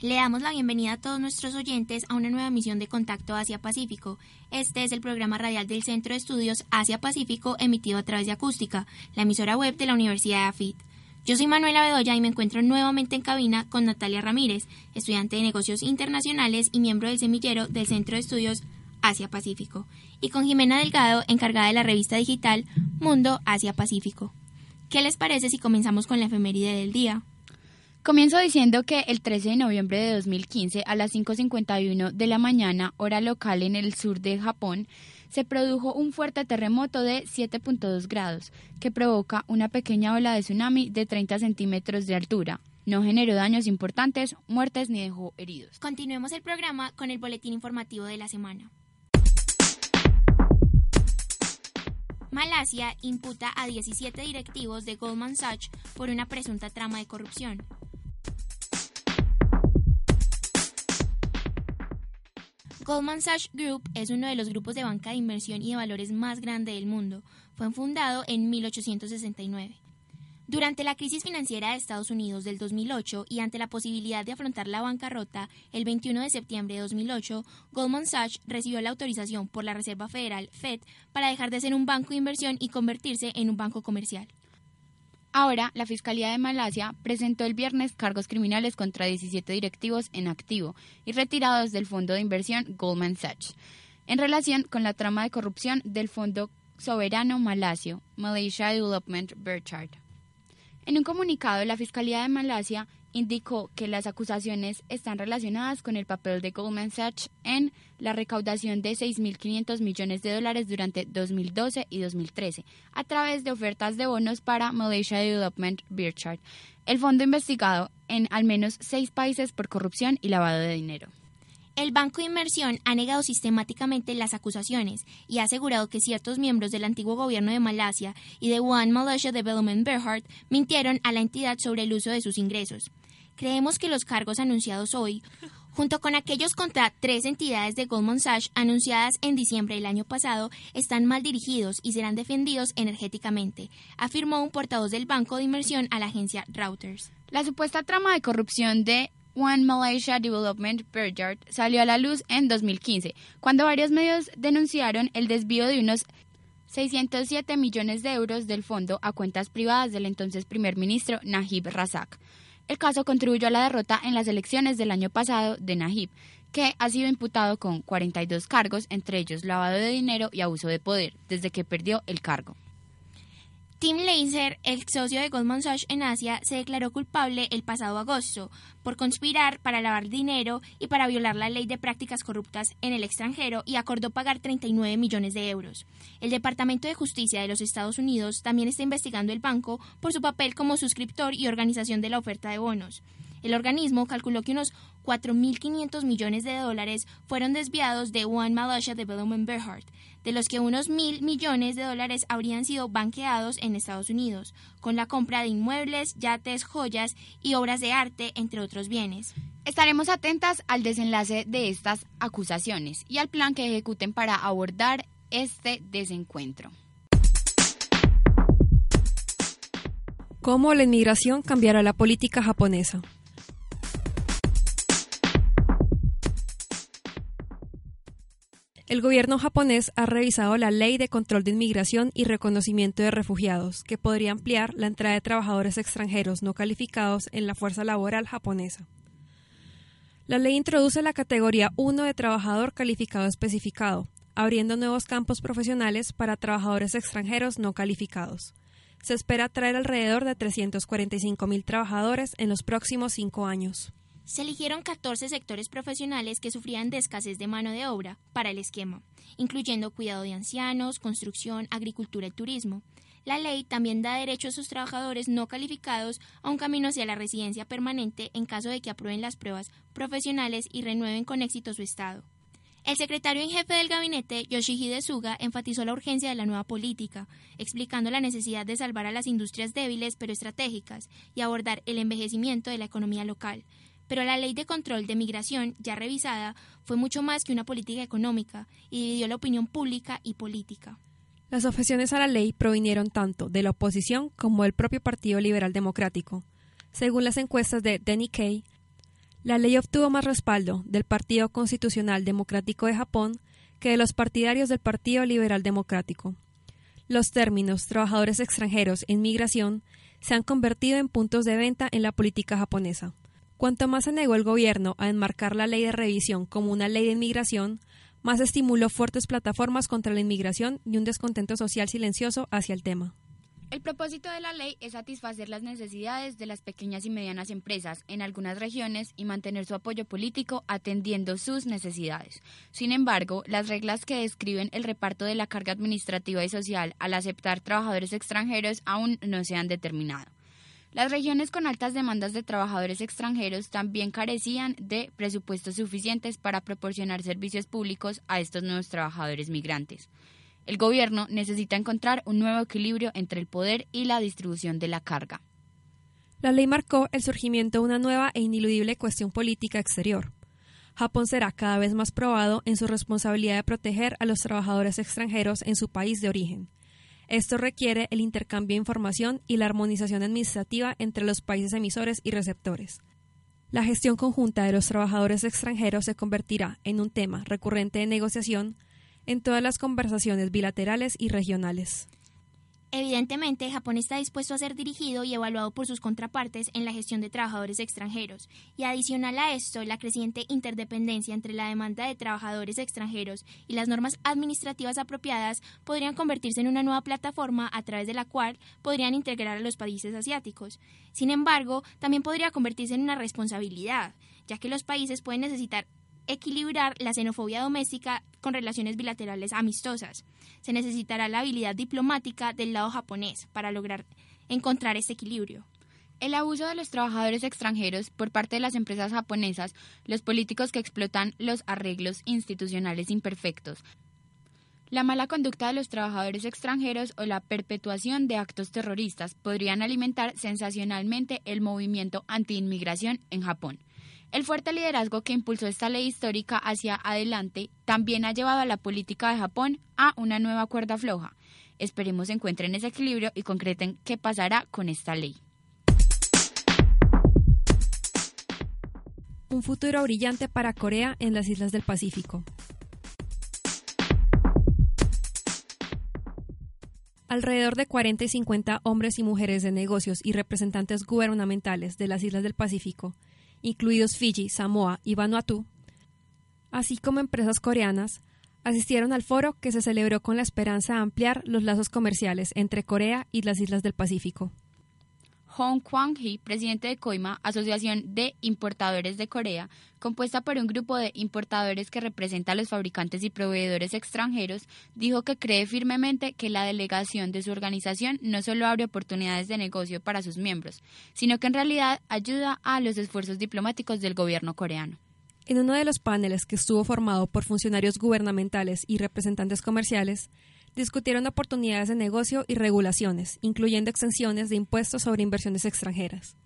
Le damos la bienvenida a todos nuestros oyentes a una nueva emisión de Contacto Asia-Pacífico. Este es el programa radial del Centro de Estudios Asia-Pacífico emitido a través de Acústica, la emisora web de la Universidad de AFIT. Yo soy Manuela Bedoya y me encuentro nuevamente en cabina con Natalia Ramírez, estudiante de negocios internacionales y miembro del semillero del Centro de Estudios Asia-Pacífico, y con Jimena Delgado, encargada de la revista digital Mundo Asia-Pacífico. ¿Qué les parece si comenzamos con la efeméride del día? Comienzo diciendo que el 13 de noviembre de 2015 a las 5.51 de la mañana, hora local en el sur de Japón, se produjo un fuerte terremoto de 7.2 grados que provoca una pequeña ola de tsunami de 30 centímetros de altura. No generó daños importantes, muertes ni dejó heridos. Continuemos el programa con el boletín informativo de la semana. Malasia imputa a 17 directivos de Goldman Sachs por una presunta trama de corrupción. Goldman Sachs Group es uno de los grupos de banca de inversión y de valores más grande del mundo. Fue fundado en 1869. Durante la crisis financiera de Estados Unidos del 2008 y ante la posibilidad de afrontar la bancarrota, el 21 de septiembre de 2008, Goldman Sachs recibió la autorización por la Reserva Federal Fed para dejar de ser un banco de inversión y convertirse en un banco comercial. Ahora, la Fiscalía de Malasia presentó el viernes cargos criminales contra 17 directivos en activo y retirados del fondo de inversión Goldman Sachs, en relación con la trama de corrupción del Fondo Soberano Malasio, Malaysia Development Berchard. En un comunicado, la Fiscalía de Malasia indicó que las acusaciones están relacionadas con el papel de Goldman Sachs en la recaudación de 6.500 millones de dólares durante 2012 y 2013 a través de ofertas de bonos para Malaysia Development Berchard, el fondo investigado en al menos seis países por corrupción y lavado de dinero. El Banco de Inversión ha negado sistemáticamente las acusaciones y ha asegurado que ciertos miembros del antiguo gobierno de Malasia y de One Malaysia Development Berhad mintieron a la entidad sobre el uso de sus ingresos. Creemos que los cargos anunciados hoy, junto con aquellos contra tres entidades de Goldman Sachs anunciadas en diciembre del año pasado, están mal dirigidos y serán defendidos energéticamente, afirmó un portavoz del Banco de Inversión a la agencia Reuters. La supuesta trama de corrupción de One Malaysia Development Berhad salió a la luz en 2015, cuando varios medios denunciaron el desvío de unos 607 millones de euros del fondo a cuentas privadas del entonces primer ministro Najib Razak. El caso contribuyó a la derrota en las elecciones del año pasado de Najib, que ha sido imputado con 42 cargos, entre ellos lavado de dinero y abuso de poder, desde que perdió el cargo. Tim Laser, el socio de Goldman Sachs en Asia, se declaró culpable el pasado agosto por conspirar para lavar dinero y para violar la ley de prácticas corruptas en el extranjero y acordó pagar 39 millones de euros. El Departamento de Justicia de los Estados Unidos también está investigando el banco por su papel como suscriptor y organización de la oferta de bonos. El organismo calculó que unos 4.500 millones de dólares fueron desviados de One Malaysia Development Berhad, de los que unos mil millones de dólares habrían sido banqueados en Estados Unidos, con la compra de inmuebles, yates, joyas y obras de arte, entre otros bienes. Estaremos atentas al desenlace de estas acusaciones y al plan que ejecuten para abordar este desencuentro. ¿Cómo la inmigración cambiará la política japonesa? El gobierno japonés ha revisado la ley de control de inmigración y reconocimiento de refugiados, que podría ampliar la entrada de trabajadores extranjeros no calificados en la fuerza laboral japonesa. La ley introduce la categoría 1 de trabajador calificado especificado, abriendo nuevos campos profesionales para trabajadores extranjeros no calificados. Se espera atraer alrededor de 345.000 trabajadores en los próximos cinco años. Se eligieron 14 sectores profesionales que sufrían de escasez de mano de obra para el esquema, incluyendo cuidado de ancianos, construcción, agricultura y turismo. La ley también da derecho a sus trabajadores no calificados a un camino hacia la residencia permanente en caso de que aprueben las pruebas profesionales y renueven con éxito su estado. El secretario en jefe del gabinete, Yoshihide Suga, enfatizó la urgencia de la nueva política, explicando la necesidad de salvar a las industrias débiles pero estratégicas y abordar el envejecimiento de la economía local, Pero la ley de control de migración, ya revisada, fue mucho más que una política económica y dividió la opinión pública y política. Las objeciones a la ley provinieron tanto de la oposición como del propio Partido Liberal Democrático. Según las encuestas de Denny Kay, la ley obtuvo más respaldo del Partido Constitucional Democrático de Japón que de los partidarios del Partido Liberal Democrático. Los términos trabajadores extranjeros e inmigración se han convertido en puntos de venta en la política japonesa. Cuanto más se negó el gobierno a enmarcar la ley de revisión como una ley de inmigración, más estimuló fuertes plataformas contra la inmigración y un descontento social silencioso hacia el tema. El propósito de la ley es satisfacer las necesidades de las pequeñas y medianas empresas en algunas regiones y mantener su apoyo político atendiendo sus necesidades. Sin embargo, las reglas que describen el reparto de la carga administrativa y social al aceptar trabajadores extranjeros aún no se han determinado. Las regiones con altas demandas de trabajadores extranjeros también carecían de presupuestos suficientes para proporcionar servicios públicos a estos nuevos trabajadores migrantes. El gobierno necesita encontrar un nuevo equilibrio entre el poder y la distribución de la carga. La ley marcó el surgimiento de una nueva e ineludible cuestión política exterior. Japón será cada vez más probado en su responsabilidad de proteger a los trabajadores extranjeros en su país de origen. Esto requiere el intercambio de información y la armonización administrativa entre los países emisores y receptores. La gestión conjunta de los trabajadores extranjeros se convertirá en un tema recurrente de negociación en todas las conversaciones bilaterales y regionales. Evidentemente, Japón está dispuesto a ser dirigido y evaluado por sus contrapartes en la gestión de trabajadores extranjeros, y adicional a esto, la creciente interdependencia entre la demanda de trabajadores extranjeros y las normas administrativas apropiadas podrían convertirse en una nueva plataforma a través de la cual podrían integrar a los países asiáticos. Sin embargo, también podría convertirse en una responsabilidad, ya que los países pueden necesitar equilibrar la xenofobia doméstica con relaciones bilaterales amistosas. Se necesitará la habilidad diplomática del lado japonés para lograr encontrar este equilibrio. El abuso de los trabajadores extranjeros por parte de las empresas japonesas, los políticos que explotan los arreglos institucionales imperfectos, la mala conducta de los trabajadores extranjeros o la perpetuación de actos terroristas podrían alimentar sensacionalmente el movimiento anti-inmigración en Japón. El fuerte liderazgo que impulsó esta ley histórica hacia adelante también ha llevado a la política de Japón a una nueva cuerda floja. Esperemos encuentren ese equilibrio y concreten qué pasará con esta ley. Un futuro brillante para Corea en las islas del Pacífico. Alrededor de 40 y 50 hombres y mujeres de negocios y representantes gubernamentales de las islas del Pacífico incluidos Fiji, Samoa y Vanuatu, así como empresas coreanas, asistieron al foro que se celebró con la esperanza de ampliar los lazos comerciales entre Corea y las islas del Pacífico. Hong Kwang-hee, presidente de COIMA, Asociación de Importadores de Corea, compuesta por un grupo de importadores que representa a los fabricantes y proveedores extranjeros, dijo que cree firmemente que la delegación de su organización no solo abre oportunidades de negocio para sus miembros, sino que en realidad ayuda a los esfuerzos diplomáticos del gobierno coreano. En uno de los paneles que estuvo formado por funcionarios gubernamentales y representantes comerciales, discutieron oportunidades de negocio y regulaciones, incluyendo exenciones de impuestos sobre inversiones extranjeras.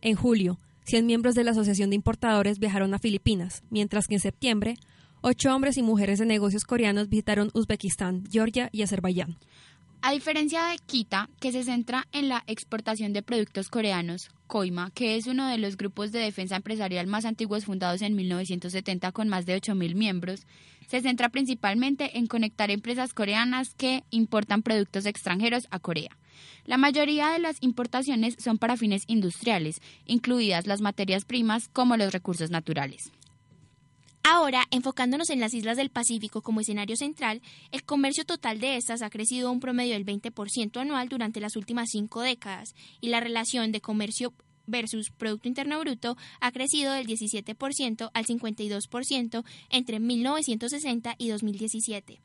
En julio, 100 miembros de la Asociación de Importadores viajaron a Filipinas, mientras que en septiembre, ocho hombres y mujeres de negocios coreanos visitaron Uzbekistán, Georgia y Azerbaiyán. A diferencia de Kita, que se centra en la exportación de productos coreanos, COIMA, que es uno de los grupos de defensa empresarial más antiguos fundados en 1970 con más de 8.000 miembros, se centra principalmente en conectar empresas coreanas que importan productos extranjeros a Corea. La mayoría de las importaciones son para fines industriales, incluidas las materias primas como los recursos naturales. Ahora, enfocándonos en las islas del Pacífico como escenario central, el comercio total de estas ha crecido a un promedio del 20% anual durante las últimas cinco décadas y la relación de comercio versus Producto Interno Bruto ha crecido del 17% al 52% entre 1960 y 2017.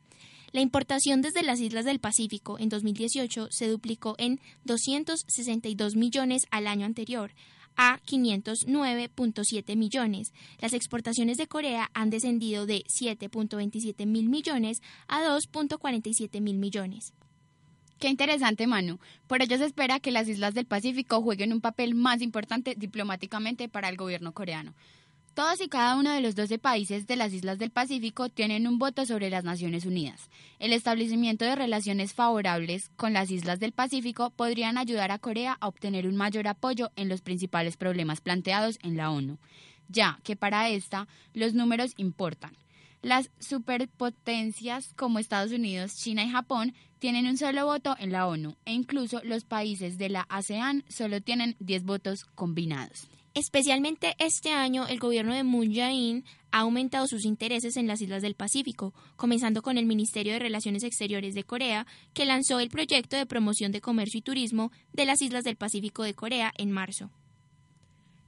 La importación desde las islas del Pacífico en 2018 se duplicó en 262 millones al año anterior, a 509.7 millones. Las exportaciones de Corea han descendido de 7.27 mil millones a 2.47 mil millones. Qué interesante, Manu. Por ello se espera que las islas del Pacífico jueguen un papel más importante diplomáticamente para el gobierno coreano. Todos y cada uno de los 12 países de las islas del Pacífico tienen un voto sobre las Naciones Unidas. El establecimiento de relaciones favorables con las islas del Pacífico podrían ayudar a Corea a obtener un mayor apoyo en los principales problemas planteados en la ONU, ya que para esta los números importan. Las superpotencias como Estados Unidos, China y Japón tienen un solo voto en la ONU e incluso los países de la ASEAN solo tienen 10 votos combinados. Especialmente este año, el gobierno de Moon Jae-in ha aumentado sus intereses en las islas del Pacífico, comenzando con el Ministerio de Relaciones Exteriores de Corea, que lanzó el proyecto de promoción de comercio y turismo de las islas del Pacífico de Corea en marzo.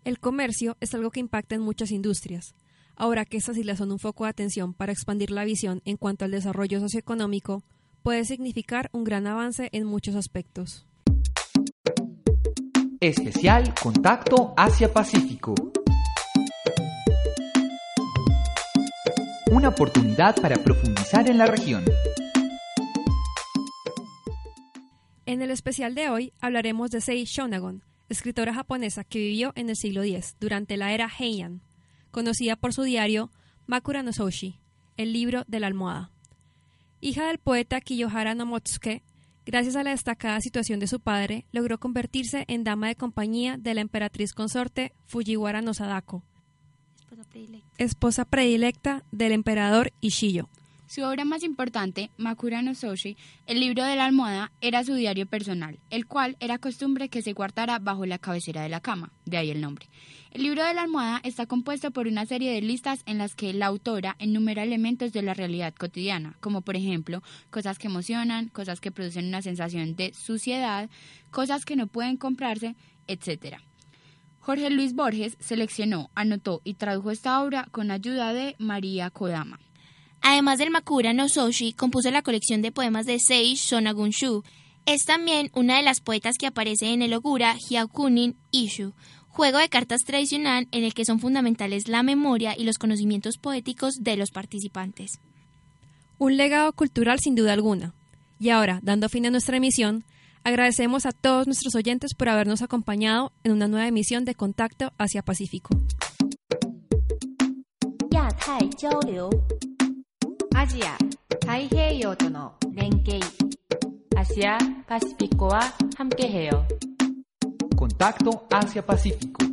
El comercio es algo que impacta en muchas industrias. Ahora que estas islas son un foco de atención para expandir la visión en cuanto al desarrollo socioeconómico, puede significar un gran avance en muchos aspectos. Especial Contacto Asia-Pacífico. Una oportunidad para profundizar en la región. En el especial de hoy hablaremos de Sei Shonagon, escritora japonesa que vivió en el siglo X, durante la era Heian, conocida por su diario Makura no Soshi, el libro de la almohada. Hija del poeta Kiyohara no Motsuke, Gracias a la destacada situación de su padre, logró convertirse en dama de compañía de la emperatriz consorte Fujiwara no Sadako, Esposa predilecta. esposa predilecta del emperador Ishiyo. Su obra más importante, Makura no Soshi, el libro de la almohada, era su diario personal, el cual era costumbre que se guardara bajo la cabecera de la cama, de ahí el nombre. El libro de la almohada está compuesto por una serie de listas en las que la autora enumera elementos de la realidad cotidiana, como por ejemplo cosas que emocionan, cosas que producen una sensación de suciedad, cosas que no pueden comprarse, etc. Jorge Luis Borges seleccionó, anotó y tradujo esta obra con ayuda de María Kodama. Además del Makura no Soshi, compuso la colección de poemas de Sei Shonagunshu. Es también una de las poetas que aparece en el Ogura Hyakunin Ishu, juego de cartas tradicional en el que son fundamentales la memoria y los conocimientos poéticos de los participantes. Un legado cultural sin duda alguna. Y ahora, dando fin a nuestra emisión, agradecemos a todos nuestros oyentes por habernos acompañado en una nueva emisión de Contacto Asia Pacífico. 亚太交流アジア太平洋との連携アシアパシフィコは함께해요 Contacto Asia-Pacífico.